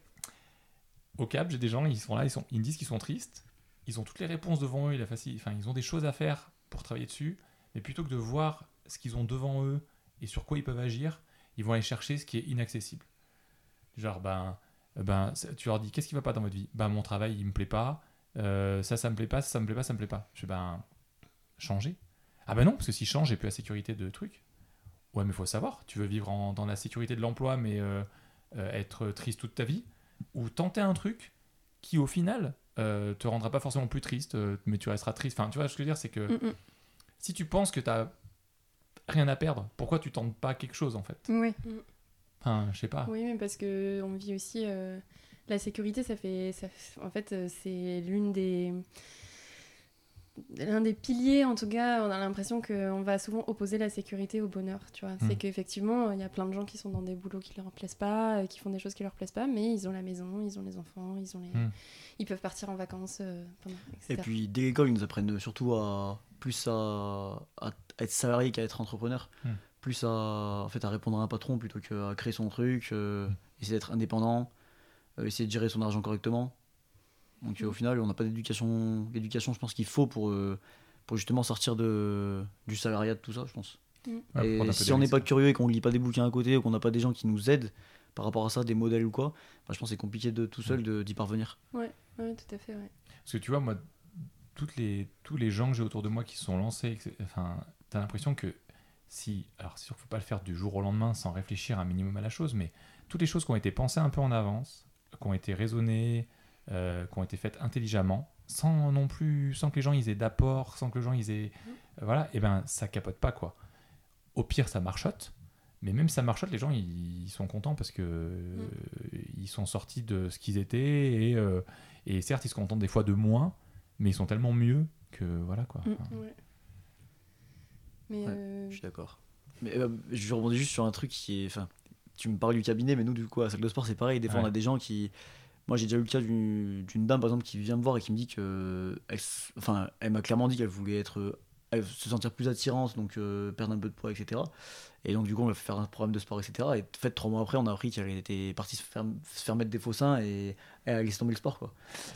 au Cap, j'ai des gens, ils sont là, ils, sont, ils me disent qu'ils sont tristes. Ils ont toutes les réponses devant eux. Ils ont des choses à faire pour travailler dessus. Mais plutôt que de voir ce qu'ils ont devant eux et sur quoi ils peuvent agir, ils vont aller chercher ce qui est inaccessible. Genre, ben, ben, tu leur dis qu'est-ce qui va pas dans votre vie? Ben, mon travail, il me plaît pas. Euh, ça, ça me plaît pas, ça, ça me plaît pas, ça me plaît pas. Je fais, ben, changer. Ah ben non, parce que si je change, j'ai plus la sécurité de trucs. Ouais, mais faut savoir, tu veux vivre dans la sécurité de l'emploi, mais euh, euh, être triste toute ta vie, ou tenter un truc qui, au final, euh, te rendra pas forcément plus triste, mais tu resteras triste. Enfin, tu vois, ce que je veux dire, c'est que Mm, si tu penses que t'as rien à perdre, pourquoi tu tentes pas quelque chose, en fait? Mm. Ouais. Enfin, je sais pas. Oui, mais parce que on vit aussi euh, la sécurité, ça fait, ça en fait, euh, c'est l'une des l'un des piliers, en tout cas, on a l'impression qu'on va souvent opposer la sécurité au bonheur, tu vois. C'est Mm. qu'effectivement, il y a plein de gens qui sont dans des boulots qui leur plaisent pas, euh, qui font des choses qui leur plaisent pas, mais ils ont la maison, ils ont les enfants, ils ont les... Mm. Ils peuvent partir en vacances, euh, pendant, etc. Et puis dès l'école, ils nous apprennent surtout à plus à, à être salarié qu'à être entrepreneur. Hmm. Plus à, en fait, à répondre à un patron plutôt qu'à créer son truc, euh, essayer d'être indépendant, euh, essayer de gérer son argent correctement. Donc euh, au Hmm. final, on n'a pas d'éducation. L'éducation, je pense qu'il faut pour, pour justement sortir de, du salariat, de tout ça, je pense. Et si on n'est pas curieux et qu'on lit pas des bouquins à côté ou qu'on n'a pas des gens qui nous aident par rapport à ça, des modèles ou quoi, bah, je pense que c'est compliqué de tout seul d'y parvenir. Ouais, ouais, tout à fait, ouais. Parce que tu vois, moi, toutes les, tous les gens que j'ai autour de moi qui se sont lancés, enfin, t'as l'impression que si. Alors, c'est sûr qu'il ne faut pas le faire du jour au lendemain sans réfléchir un minimum à la chose, mais toutes les choses qui ont été pensées un peu en avance, qui ont été raisonnées, euh, qui ont été faites intelligemment, sans non plus. sans que les gens ils aient d'apport, sans que les gens ils aient. euh, voilà, et ben ça capote pas, quoi. Au pire, ça marchote. Mais même ça marchote, les gens ils, ils sont contents parce que euh, ils sont sortis de ce qu'ils étaient et, euh, et certes ils se contentent des fois de moins, mais ils sont tellement mieux que voilà quoi. Mm. Enfin, Ouais. Mais Ouais. euh, Je suis d'accord. Mais euh, je rebondis juste sur un truc qui est. Enfin, tu me parles du cabinet, mais nous, du coup, à la salle de sport, c'est pareil. Des fois, Ouais. on a des gens qui. Moi, j'ai déjà eu le cas d'une d'une dame, par exemple, qui vient me voir et qui me dit que. Elle, enfin, elle m'a clairement dit qu'elle voulait être. Se sentir plus attirante, donc euh, perdre un peu de poids, etc. Et donc, du coup, on va faire un programme de sport, etc. Et en fait, trois mois après, on a appris qu'elle était partie se faire, se faire mettre des faux seins et elle a laissé tomber le sport, quoi.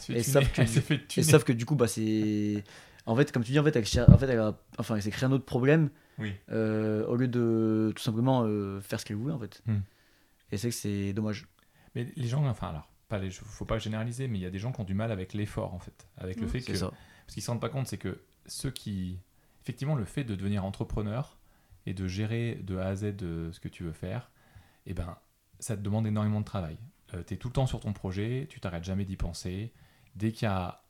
Et sauf que- Et sauf du coup, bah, c'est. En fait, comme tu dis, en fait, elle, cher- en fait, elle a... enfin, elle s'est créé un autre problème Oui. euh, au lieu de tout simplement euh, faire ce qu'elle voulait, en fait. Hmm. Et c'est que c'est dommage. Mais les gens, enfin alors, pas les, faut pas généraliser, mais il y a des gens qui ont du mal avec l'effort en fait, avec le Mm. fait que, ça. parce qu'ils se rendent pas compte, c'est que ceux qui, effectivement, le fait de devenir entrepreneur et de gérer de A à Z de ce que tu veux faire, eh ben, ça te demande énormément de travail. tu es tout le temps sur ton projet, tu t'arrêtes jamais d'y penser. Dès qu'il y a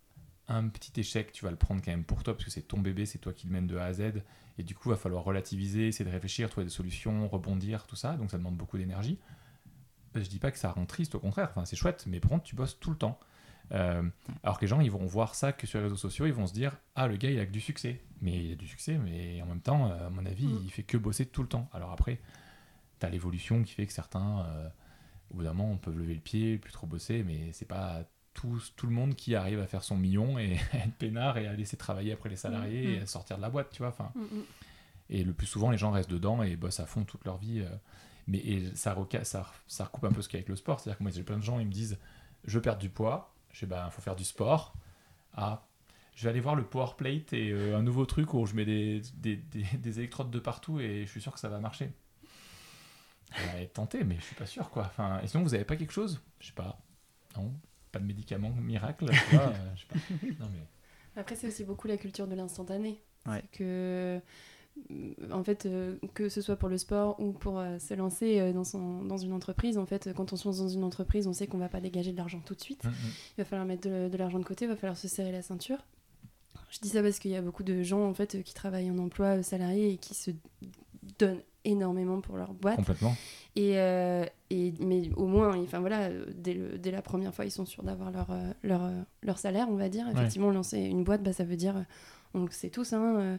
un petit échec, tu vas le prendre quand même pour toi, parce que c'est ton bébé, c'est toi qui le mène de A à Z. Et du coup, il va falloir relativiser, essayer de réfléchir, trouver des solutions, rebondir, tout ça. Donc ça demande beaucoup d'énergie. Euh, Je dis pas que ça rend triste, au contraire, enfin, c'est chouette, mais par contre, tu bosses tout le temps. Euh, alors que les gens, ils vont voir ça que sur les réseaux sociaux, ils vont se dire Ah, le gars, il a que du succès. Mais il a du succès, mais en même temps, euh, à mon avis, Mm. il fait que bosser tout le temps. Alors après, tu as l'évolution qui fait que certains, euh, au bout d'un moment, peuvent lever le pied, plus trop bosser, mais c'est pas tout, tout le monde qui arrive à faire son million et à être peinard et à laisser travailler après les salariés Mm. et à sortir de la boîte, tu vois. Enfin, Mm, mm. et le plus souvent, les gens restent dedans et bossent à fond toute leur vie. euh. Mais et ça, reca- ça, ça recoupe un peu ce qu'il y a avec le sport. C'est-à-dire que moi, j'ai plein de gens, ils me disent Je perds du poids. Je sais, bah, faut faire du sport. Ah, je vais aller voir le Power Plate et euh, un nouveau truc où je mets des, des, des- des électrodes de partout et je suis sûr que ça va marcher. On va être tenté, mais je suis pas sûr, quoi. Enfin, et sinon, vous avez pas quelque chose? Je sais pas. Non? Pas de médicament miracle tu vois, euh, je sais pas. Non, mais. Après, c'est aussi beaucoup la culture de l'instantané. Ouais. Que, euh, en fait, euh, que ce soit pour le sport ou pour euh, se lancer euh, dans, son, dans une entreprise, en fait, quand on se lance dans une entreprise, on sait qu'on va pas dégager de l'argent tout de suite. Mm, mm. Il va falloir mettre de, de l'argent de côté, il va falloir se serrer la ceinture. Je dis ça parce qu'il y a beaucoup de gens en fait qui travaillent en emploi euh, salarié et qui se donnent énormément pour leur boîte. Complètement. Et, euh, et, mais au moins, enfin voilà, euh, dès, le- dès la première fois, ils sont sûrs d'avoir leur, euh, leur, euh, leur salaire, on va dire. Effectivement, lancer une boîte, bah, ça veut dire, euh, on le sait tous, hein, euh,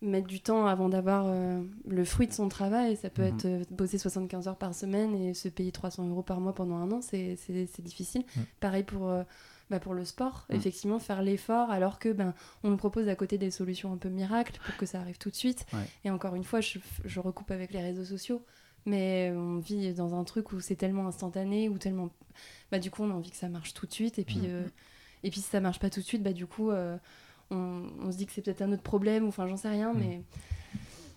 mettre du temps avant d'avoir euh, le fruit de son travail. Ça peut Mhm. être euh, bosser 75 heures par semaine et se payer 300 euros par mois pendant un an, c'est difficile. Pareil pour, euh, bah, pour le sport, Mhm. effectivement, faire l'effort alors que ben, on nous propose à côté des solutions un peu miracles pour que ça arrive tout de suite. Ouais. Et encore une fois, je, je recoupe avec les réseaux sociaux. Mais on vit dans un truc où c'est tellement instantané, ou tellement. Bah, du coup, on a envie que ça marche tout de suite. Et puis, Mhm. euh, et puis si ça marche pas tout de suite, bah, du coup, euh, on, on se dit que c'est peut-être un autre problème, ou enfin, j'en sais rien. Mhm. Mais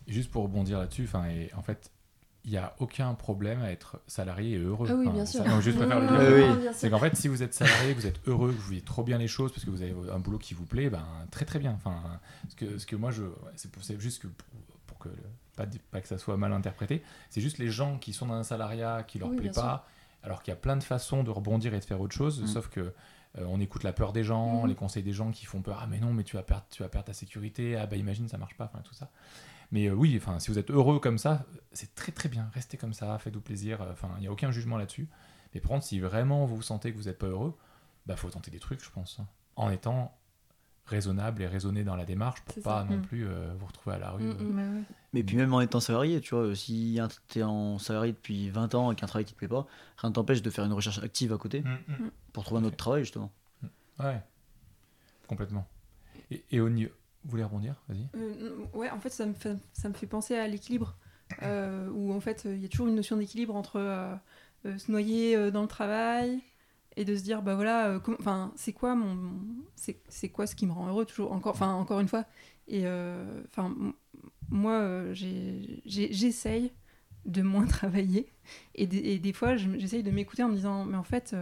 Juste pour rebondir là-dessus, enfin, et en fait, il n'y a aucun problème à être salarié et heureux. ah oui, bien sûr. non, juste préfère le dire. Oui, bien C'est qu'en fait, si vous êtes salarié, vous êtes heureux, que vous vivez trop bien les choses parce que vous avez un boulot qui vous plaît, ben très très bien. Enfin, ce que, ce que moi je, c'est juste que pour, pour que le- pas, pas que ça soit mal interprété, c'est juste les gens qui sont dans un salariat qui leur Oui, plaît pas, alors qu'il y a plein de façons de rebondir et de faire autre chose, Mm. sauf que euh, on écoute la peur des gens, Mhm. les conseils des gens qui font peur. Ah mais non, mais tu vas perdre, tu vas perdre ta sécurité. Ah bah imagine ça marche pas, enfin tout ça. Mais euh, oui, enfin si vous êtes heureux comme ça, c'est très très bien. Restez comme ça, faites-vous plaisir. Enfin, il n'y a aucun jugement là-dessus. Mais par contre, si vraiment vous sentez que vous n'êtes pas heureux, bah faut tenter des trucs, je pense, hein. en étant raisonnable et raisonné dans la démarche pour pas ça. non Mm. plus euh, vous retrouver à la rue. Mm, euh. mm. Ouais. Mais puis même en étant salarié, tu vois, euh, si un- t'es en salarié depuis 20 ans et qu'un travail qui te plaît pas, rien ne t'empêche de faire une recherche active à côté pour trouver un autre travail justement. Ouais, complètement. Et, et au niveau... Vous voulez rebondir Vas-y. Euh, ouais, en fait, ça me fait, ça me fait penser à l'équilibre, euh, où en fait, il y a toujours une notion d'équilibre entre euh, euh, se noyer dans le travail et de se dire, bah voilà, enfin, c'est quoi mon, c'est, quoi ce qui me rend heureux toujours, encore, enfin, encore une fois. Et enfin, moi, j'essaye de moins travailler, et des, et des fois, je- j'essaye de m'écouter en me disant, mais en fait,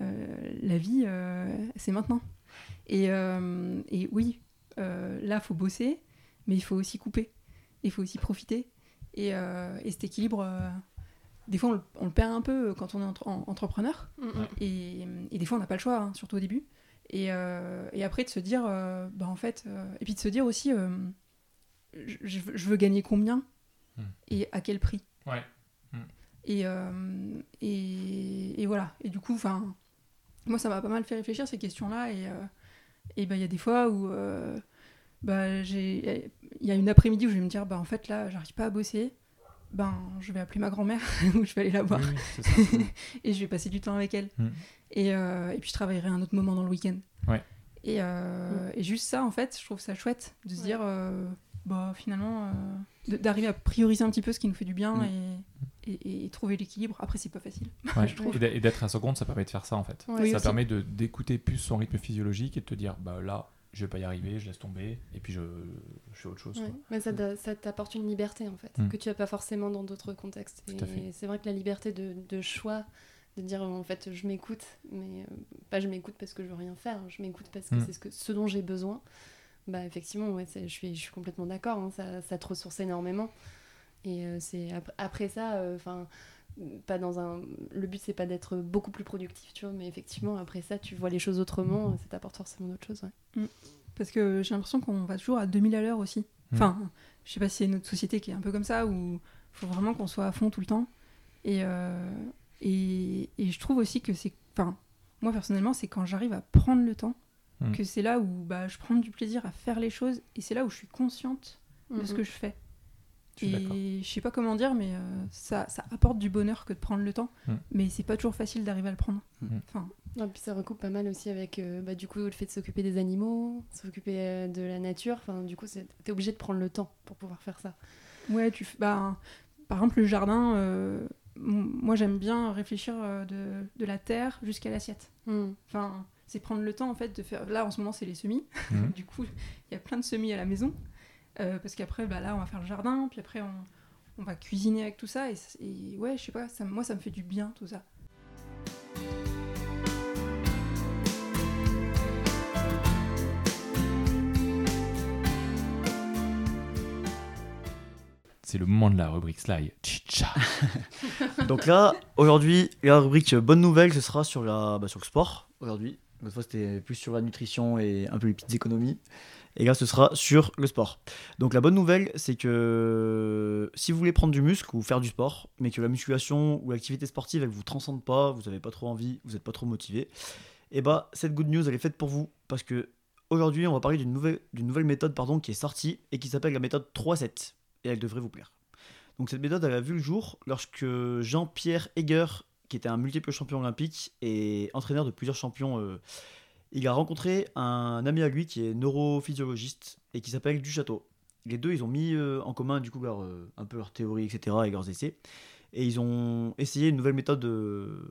la vie, c'est maintenant. Et, et oui, euh, là, faut bosser, mais il faut aussi couper. Il faut aussi profiter. Et, euh, et cet équilibre, euh, des fois, on le, on le perd un peu quand on est entre- en- entrepreneur. Mm, mm. Et, et des fois, on n'a pas le choix, hein, surtout au début. Et, euh, et après, de se dire, euh, bah, en fait, euh, et puis de se dire aussi, euh, je, je veux- gagner combien Hmm. et à quel prix. Ouais. Et, euh, et, et voilà. Et du coup, enfin, moi, ça m'a pas mal fait réfléchir ces questions-là. Et euh, et ben, il y a des fois où euh, bah, j'ai, il y a une après-midi où je vais me dire, bah, en fait, là, j'arrive pas à bosser. Ben, je vais appeler ma grand-mère ou je vais aller la voir Oui, oui, c'est ça. et je vais passer du temps avec elle. Mm. Et, euh, et puis je travaillerai un autre moment dans le week-end. Ouais. Et, euh, et juste ça, en fait, je trouve ça chouette de se Ouais. dire, euh, bah, finalement, euh, d'arriver à prioriser un petit peu ce qui nous fait du bien Mm. et, et, et trouver l'équilibre. Après, c'est pas facile. Ouais. je trouve. Et d'être- à son compte, ça permet de faire ça en fait. Ouais. Ça aussi. permet de d'écouter plus son rythme physiologique et de te dire bah là je vais pas y arriver, je laisse tomber et puis je, je fais autre chose. Ouais. quoi. Mais ça, t'a- ça t'apporte une liberté en fait, Mm. que tu n'as pas forcément dans d'autres contextes. Et c'est vrai que la liberté de, de choix, de dire en fait je m'écoute, mais euh, pas je m'écoute parce que je veux rien faire, je m'écoute parce que Mm. c'est ce, que, ce dont j'ai besoin. Bah effectivement, ouais, je, suis, je suis complètement d'accord, hein, ça, ça te ressource énormément. Et euh, c'est ap- après ça, enfin. pas dans un le but c'est pas d'être beaucoup plus productif tu vois mais effectivement après ça tu vois les choses autrement ça t'apporte forcément d'autres choses ouais. Parce que j'ai l'impression qu'on va toujours à 2000 à l'heure aussi. Mm. Enfin, je sais pas si c'est notre société qui est un peu comme ça, où il faut vraiment qu'on soit à fond tout le temps. Et, euh, et, et je trouve aussi que c'est. Enfin, moi personnellement, c'est quand j'arrive à prendre le temps Mm. que c'est là où bah, je prends du plaisir à faire les choses et c'est là où je suis consciente de ce Mhm. que je fais. Je. Et je sais pas comment dire, mais euh, ça, ça apporte du bonheur que de prendre le temps. Mm. Mais c'est pas toujours facile d'arriver à le prendre. Mm. Enfin, Et puis ça recoupe pas mal aussi avec euh, bah, du coup le fait de s'occuper des animaux, s'occuper euh, de la nature. Enfin, du coup, c'est- t'es obligé de prendre le temps pour pouvoir faire ça. ouais, tu. Bah, par exemple, le jardin, euh, moi j'aime bien réfléchir euh, de, de la terre jusqu'à l'assiette. Mm. Enfin, c'est prendre le temps en fait de faire. Là en ce moment, c'est les semis. Mhm. du coup, il y a plein de semis à la maison. Euh, parce qu'après, bah, là, on va faire le jardin, puis après, on, on va cuisiner avec tout ça. Et, ouais, je sais pas, ça, moi, ça me fait du bien tout ça. C'est le moment de la rubrique Sly. Tcha. Donc là, aujourd'hui, la rubrique bonne nouvelle, ce sera sur, la, bah, sur le sport. Aujourd'hui, l'autre fois c'était plus sur la nutrition et un peu les petites économies. Et là, ce sera sur le sport. Donc la bonne nouvelle, c'est que si vous voulez prendre du muscle ou faire du sport, mais que la musculation ou l'activité sportive, elle vous transcende pas, vous n'avez pas trop envie, vous n'êtes pas trop motivé, et bah cette good news, elle est faite pour vous parce que aujourd'hui, on va parler d'une nouvelle, d'une nouvelle méthode pardon, qui est sortie et qui s'appelle la méthode 3-7 et elle devrait vous plaire. Donc cette méthode, elle a vu le jour lorsque Jean-Pierre Heger, qui était un multiple champion olympique et entraîneur de plusieurs champions, euh, il a rencontré un ami à lui qui est neurophysiologiste et qui s'appelle Duchâteau. Les deux, ils ont mis euh, en commun du coup leur, euh, un peu leur théorie, etc. et leurs essais. Et ils ont essayé une nouvelle méthode euh,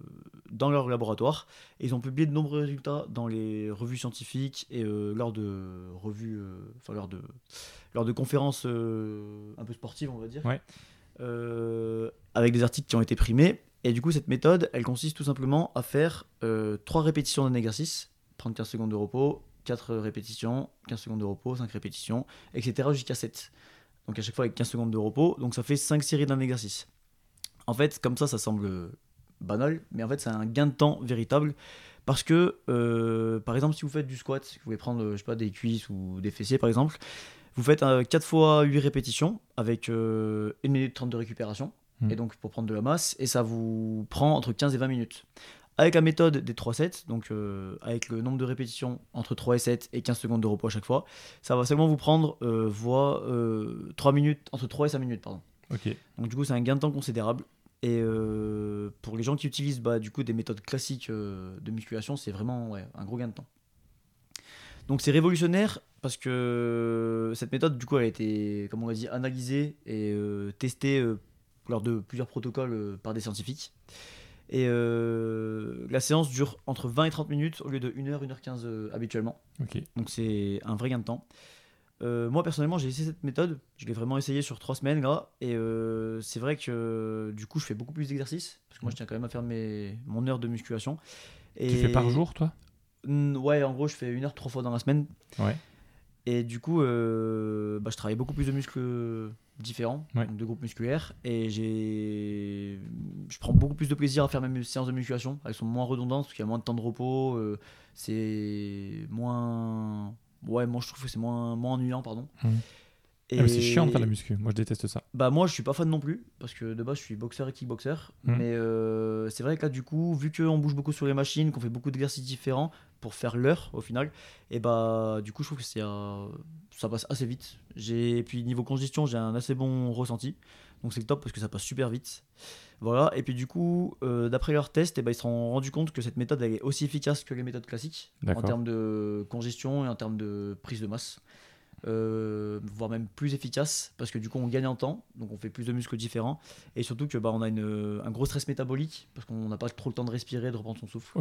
dans leur laboratoire. Et ils ont publié de nombreux résultats dans les revues scientifiques et euh, lors de revues, euh, enfin lors de, lors de conférences euh, un peu sportives, on va dire. Ouais. Avec des articles qui ont été primés. Et du coup, cette méthode, elle consiste tout simplement à faire 3 répétitions d'un exercice, prendre 15 secondes de repos, 4 répétitions, 15 secondes de repos, 5 répétitions, etc. jusqu'à 7. Donc à chaque fois avec 15 secondes de repos, donc ça fait 5 séries d'un exercice. En fait, comme ça, ça semble banal, mais en fait, c'est un gain de temps véritable. Parce que, euh, par exemple, si vous faites du squat, vous pouvez prendre, je sais pas, des cuisses ou des fessiers, par exemple, vous faites 4 fois 8 répétitions avec euh, 1 minute 30 de récupération, Hmm. et donc pour prendre de la masse, et ça vous prend entre 15 et 20 minutes. Avec la méthode des 3 sets, donc euh, avec le nombre de répétitions entre 3 et 7 et 15 secondes de repos à chaque fois, ça va seulement vous prendre euh, voie, euh, 3 minutes, entre 3 et 5 minutes. Pardon. Donc du coup, c'est un gain de temps considérable. Et euh, pour les gens qui utilisent bah, du coup des méthodes classiques de musculation, c'est vraiment ouais, un gros gain de temps. Donc c'est révolutionnaire parce que cette méthode, du coup, elle a été, comme on l'a dit, analysée et testée lors de plusieurs protocoles par des scientifiques. Et euh, la séance dure entre 20 et 30 minutes au lieu de 1h, 1h15 euh, habituellement. Ok. Donc c'est un vrai gain de temps. Euh, moi personnellement j'ai essayé cette méthode, je l'ai vraiment essayé sur trois semaines là, et c'est vrai que du coup je fais beaucoup plus d'exercices, parce que moi je tiens quand même à faire mes, mon heure de musculation. Et... Tu fais par jour, toi? Mm, Ouais, en gros je fais une heure trois fois dans la semaine. Ouais. Et du coup bah, je travaille beaucoup plus de muscles différents, Ouais. de groupes musculaires, et j'ai, je prends beaucoup plus de plaisir à faire mes séances de musculation. Elles sont moins redondantes parce qu'il y a moins de temps de repos, euh, c'est moins, ouais, moi je trouve que c'est moins, moins ennuyant, pardon. Mhm. Et Ah, C'est chiant de faire de la muscu. Moi, je déteste ça. bah moi je suis pas fan non plus parce que de base je suis boxeur et kickboxer Mhm. mais euh, c'est vrai que là du coup vu qu'on bouge beaucoup sur les machines qu'on fait beaucoup d'exercices différents pour faire l'heure au final et bah du coup je trouve que c'est euh, ça passe assez vite. Et puis niveau congestion j'ai un assez bon ressenti. Donc c'est le top parce que ça passe super vite. Voilà. Et puis du coup euh, d'après leurs tests et bah, ils se sont rendus compte que cette méthode elle est aussi efficace que les méthodes classiques en termes de congestion et en termes de prise de masse euh, voire même plus efficace, parce que du coup on gagne en temps, donc on fait plus de muscles différents, et surtout que bah, on a une, un gros stress métabolique, parce qu'on n'a pas trop le temps de respirer, de reprendre son souffle.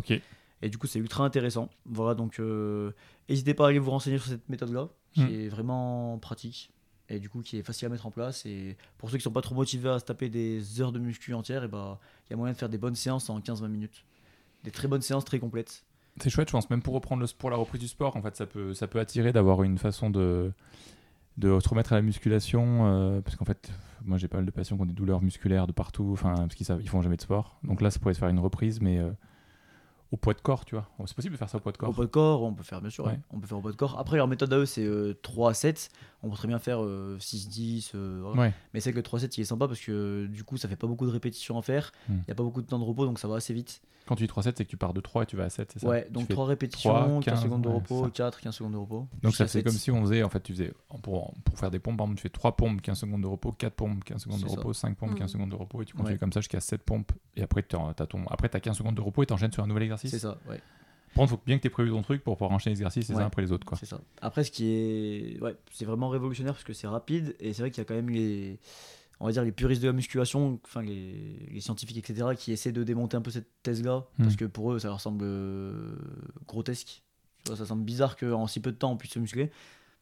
Et du coup, c'est ultra intéressant. Voilà, donc euh, n'hésitez pas à aller vous renseigner sur cette méthode-là, qui Mm. est vraiment pratique et du coup qui est facile à mettre en place. Et pour ceux qui sont pas trop motivés à se taper des heures de muscu entières, bah il y a moyen de faire des bonnes séances en 15-20 minutes. Des très bonnes séances très complètes. C'est chouette, je pense, même pour reprendre le, pour la reprise du sport, en fait, ça peut, ça peut attirer d'avoir une façon de, de se remettre à la musculation, euh, parce qu'en fait, moi j'ai pas mal de patients qui ont des douleurs musculaires de partout, enfin, parce qu'ils ils font jamais de sport. Donc là, ça pourrait se faire une reprise, mais euh, au poids de corps, tu vois. Oh, C'est possible de faire ça au poids de corps. Au poids de corps, on peut faire bien sûr, Ouais. on peut faire au poids de corps. Après leur méthode à eux c'est euh, 3 à 7. On peut très bien faire euh, 6-10. euh, voilà. Ouais. Mais c'est que le 3-7 il est sympa parce que euh, du coup ça fait pas beaucoup de répétitions à faire. Il Mm. y a pas beaucoup de temps de repos donc ça va assez vite. Quand tu dis 3-7, c'est que tu pars de 3 et tu vas à 7, c'est ça Ouais, Tu donc fais 3 répétitions, 3, 15, 15, secondes de ouais, repos, ça. 4, 15 secondes de repos. Donc ça c'est 7. comme si on faisait, en fait, tu faisais, pour, pour faire des pompes, par exemple, tu fais 3 pompes, 15 secondes de repos, 4 pompes, 15 secondes de ça. repos, 5 pompes, 15 Mm. secondes de repos, et tu continues Ouais. comme ça jusqu'à 7 pompes, et après tu as, ton... après, as 15 secondes de repos et t'enchaînes sur un nouvel exercice. C'est ça, ouais. Par contre, il faut bien que tu aies prévu ton truc pour pouvoir enchaîner les exercices les Ouais. uns après les autres. Quoi. C'est ça. Après, ce qui est. Ouais, c'est vraiment révolutionnaire parce que c'est rapide et c'est vrai qu'il y a quand même les. On va dire les puristes de la musculation, enfin les, les scientifiques, etc., qui essaient de démonter un peu cette thèse-là parce Hmm. que pour eux, ça leur semble euh, grotesque. Tu vois, ça semble bizarre qu'en si peu de temps on puisse se muscler.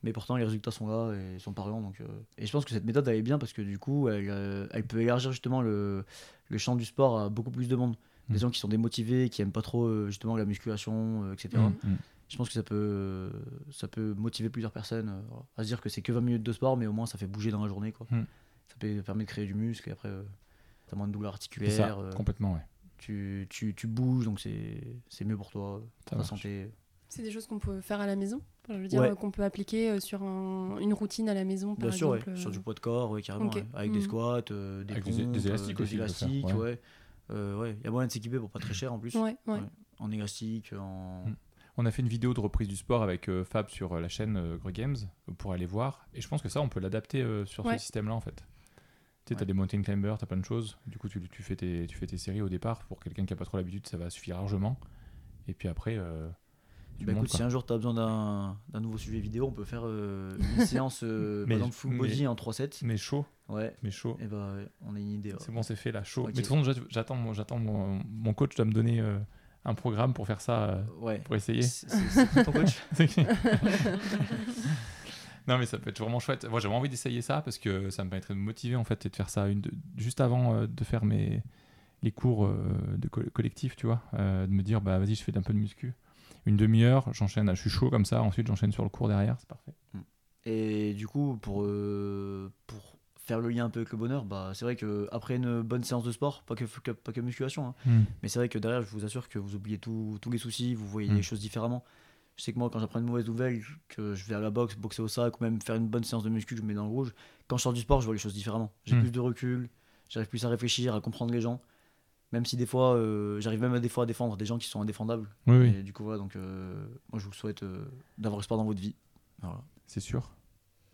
Mais pourtant, les résultats sont là et sont parlants. Donc, euh, Et je pense que cette méthode, elle est bien parce que du coup, elle, euh, elle peut élargir justement le, le champ du sport à beaucoup plus de monde. Des Mm. gens qui sont démotivés, qui aiment pas trop euh, justement la musculation, euh, etc. Mm. Mm. Je pense que ça peut, ça peut motiver plusieurs personnes euh, voilà, à se dire que c'est que 20 minutes de sport, mais au moins ça fait bouger dans la journée. Quoi. Ça peut permet de créer du muscle et après, euh, t'as moins de douleurs articulaires. ça, euh, complètement, ouais. tu, tu, tu bouges, donc c'est c'est mieux pour toi, pour ta santé. C'est des choses qu'on peut faire à la maison? Enfin, Je veux dire, Ouais. euh, qu'on peut appliquer sur un- une routine à la maison, par Bien sûr, ouais, sur du poids de corps, ouais, carrément, avec des Mm. squats, euh, des Avec pompes, des- des euh, élastiques des aussi, élastiques, ouais. ouais. Euh, ouais, il y a moyen de s'équiper pour pas très cher en plus. Ouais, ouais. Ouais. En élastique, en. Mm. On a fait une vidéo de reprise du sport avec euh, Fab sur la chaîne euh, Greg Games pour aller voir. Et je pense que ça, on peut l'adapter euh, sur Ouais. ce système-là en fait. Tu sais, Ouais. des mountain climbers, t'as plein de choses. Du coup, tu, tu fais tes, tu fais tes séries au départ. Pour quelqu'un qui a pas trop l'habitude, ça va suffire largement. Et puis après, euh, tu Bah montes, écoute, quoi. si un jour tu as besoin d'un nouveau sujet vidéo, on peut faire euh, une séance, euh, Mais- par exemple, full body mais- en 3-7. Mais chaud, Ouais, mais chaud. et bah ouais, on a une idée. ouais. C'est bon, c'est fait là, chaud. Mais de toute façon, j'attends mon, j'attends mon, mon coach doit me donner un programme pour faire ça, Ouais. pour essayer. C'est ton coach non mais ça peut être vraiment chouette. Moi j'avais envie d'essayer ça parce que ça me permettrait de me motiver en fait et de faire ça une, de- juste avant euh, de faire mes les cours euh, de co- collectif, tu vois, euh, de me dire bah vas-y je fais un peu de muscu, une demi-heure, j'enchaîne, je suis chaud comme ça, ensuite j'enchaîne sur le cours derrière, c'est parfait. Et du coup, pour, euh, pour faire le lien un peu avec le bonheur, bah, c'est vrai que après une bonne séance de sport, pas que, que- pas que musculation, hein, mais c'est vrai que derrière, je vous assure que vous oubliez tous les soucis, vous voyez Mm. les choses différemment. Je sais que moi, quand j'apprends une mauvaise nouvelle, que je vais à la boxe, boxer au sac, ou même faire une bonne séance de muscu, je me mets dans le rouge, quand je sors du sport, je vois les choses différemment. J'ai Mm. plus de recul, j'arrive plus à réfléchir, à comprendre les gens. Même si des fois, euh, j'arrive même à des fois à défendre des gens qui sont indéfendables. Oui oui, Et du coup, voilà, donc euh, moi, je vous souhaite euh, d'avoir le sport dans votre vie. Voilà. c'est sûr.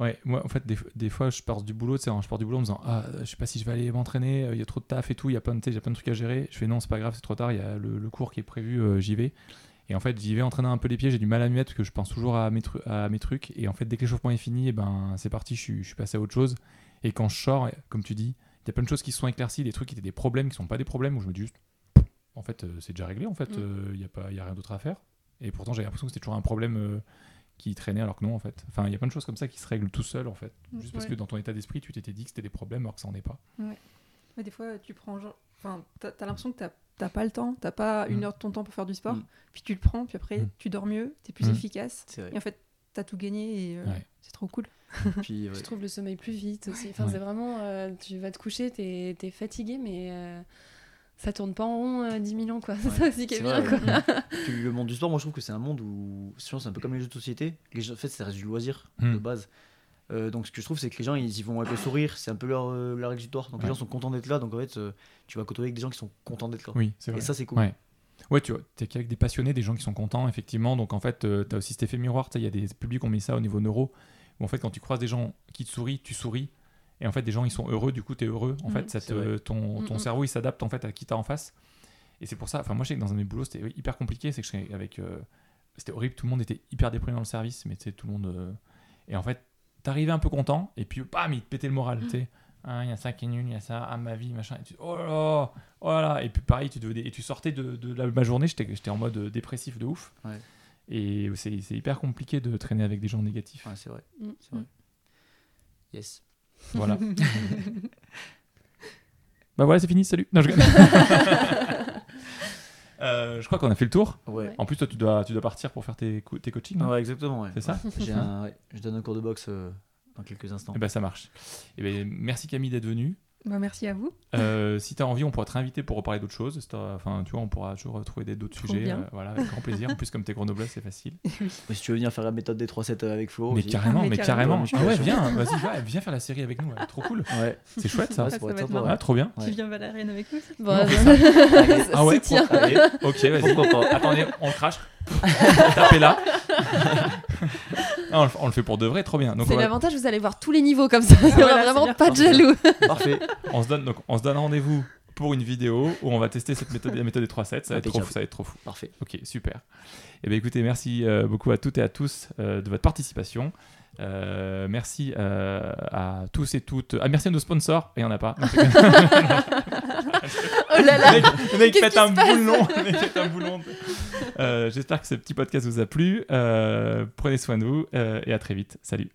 Ouais, moi en fait des, des fois je pars du boulot, tu sais, hein, je pars du boulot en me disant ah je sais pas si je vais aller m'entraîner, euh, il y a trop de taf et tout, il y a plein de, j'ai plein de trucs à gérer. Je fais non c'est pas grave, c'est trop tard, il y a le, le cours qui est prévu, euh, j'y vais. Et en fait j'y vais entraîner un peu les pieds, j'ai du mal à m'y mettre parce que je pense toujours à mes, tru- à mes trucs. Et en fait dès que l'échauffement est fini, et ben c'est parti, je suis, je suis passé à autre chose. Et quand je sors, comme tu dis, il y a plein de choses qui se sont éclaircies, des trucs qui étaient des problèmes qui sont pas des problèmes où je me dis juste en fait euh, c'est déjà réglé, en fait Mm. euh, il y a pas, il y a rien d'autre à faire. Et pourtant j'avais l'impression que c'était toujours un problème. euh, qui traînait alors que non en fait. Enfin, il y a plein de choses comme ça qui se règlent tout seul en fait. Juste parce Ouais. que dans ton état d'esprit, tu t'étais dit que c'était des problèmes alors que ça en est pas. Mais des fois, tu prends genre. Enfin, t'as as, l'impression que t'as t'as pas le temps, t'as pas une Mm. heure de ton temps pour faire du sport, Mm. puis tu le prends, puis après, Mm. tu dors mieux, t'es plus efficace. Et en fait, t'as tout gagné et euh, Ouais. c'est trop cool. Puis, ouais. Tu trouves le sommeil plus vite aussi. Enfin, Ouais. c'est vraiment. euh, tu vas te coucher, t'es es fatigué, mais euh, ça tourne pas en rond euh, 10 000 ans, quoi. C'est Ouais. ça aussi qui est, bien, quoi. Puis le monde du sport, moi je trouve que c'est un monde où je pense que c'est un peu comme les jeux de société. Les jeux, en fait, ça reste du loisir Mm. de base. Euh, donc ce que je trouve, c'est que les gens ils y vont avec le sourire, c'est un peu leur, euh, leur exutoire. Donc les gens sont contents d'être là, donc en fait, euh, tu vas côtoyer avec des gens qui sont contents d'être là. Oui, c'est vrai. Et ça, c'est cool. Ouais. Ouais, tu vois, t'es qu'avec des passionnés, des gens qui sont contents, effectivement. Donc en fait, tu as aussi cet effet miroir. Il y a des publics qui ont mis ça au niveau neuro. Où en fait, quand tu croises des gens qui te sourient, tu souris. Et en fait, des gens, ils sont heureux, du coup, tu es heureux. En fait, ça c'est te, vrai. ton, ton Mhm. cerveau, il s'adapte en fait à qui t'as en face. Et c'est pour ça, enfin, moi, je sais que dans un de mes boulots, c'était hyper compliqué. C'est que avec. euh, c'était horrible, tout le monde était hyper déprimé dans le service, mais tu sais, tout le monde. euh, Et en fait, t'arrivais un peu content, et puis bam, il te pétait le moral, tu sais. Ah, Il y a ça qui est nul, il y a ça, ah ma vie, machin. Et tu, oh là là, oh là là. Et puis pareil, tu devenais, et tu sortais de, de la- ma journée, j'étais j'étais en mode dépressif de ouf. Ouais. Et c'est c'est hyper compliqué de traîner avec des gens négatifs. Ouais, c'est vrai. Mm. Vrai. Yes. Voilà. bah voilà, c'est fini, salut. Non, je... Euh, je crois qu'on a fait le tour. Ouais. En plus, toi, tu dois, tu dois partir pour faire tes, co- tes coachings. non Ouais, exactement. Ouais. C'est ça J'ai un, ouais, je donne un cours de boxe euh, dans quelques instants. Eh ben, ça marche. Eh ben, merci Camille d'être venue. Bah, merci à vous. Euh, si tu as envie, on pourra te réinviter pour reparler d'autres choses. Enfin, tu vois, on pourra toujours trouver des- d'autres sujets. euh, voilà, avec grand plaisir. En plus, comme t'es grenoblois, c'est facile. Mais si tu veux venir faire la méthode des 3-7 avec Flo. mais aussi. carrément, mais mais carrément. carrément. Ah ouais, viens, vas-y, viens, viens faire la série avec nous. ouais, Trop cool. Ouais, C'est chouette ça. ouais, ça ça pourrait va être être sympa. marrant. Ah, trop bien. Ouais. Tu viens Valériane avec nous Bon, Non, Ah ouais, pro- allez, ok, vas-y. Attendez, on crache. Tapez là. Non, on, le, on le fait pour de vrai, trop bien. Donc C'est on, va- l'avantage, vous allez voir tous les niveaux comme ça. Il y voilà, aura vraiment pas de jaloux. Parfait. on se donne donc on se donne rendez-vous pour une vidéo où on va tester cette méthode, la méthode des 3 sets. Ça va être trop ça va être trop fou. Parfait. Ok, super. Eh bien, écoutez, merci euh, beaucoup à toutes et à tous euh, de votre participation. Euh, merci euh, à tous et toutes. Ah, merci à nos sponsors. Il n'y en a pas. Oh là là. mec, le mec Qu'est-ce pète qui un boulon. Un. Euh, J'espère que ce petit podcast vous a plu. Prenez soin de vous et à très vite. Salut.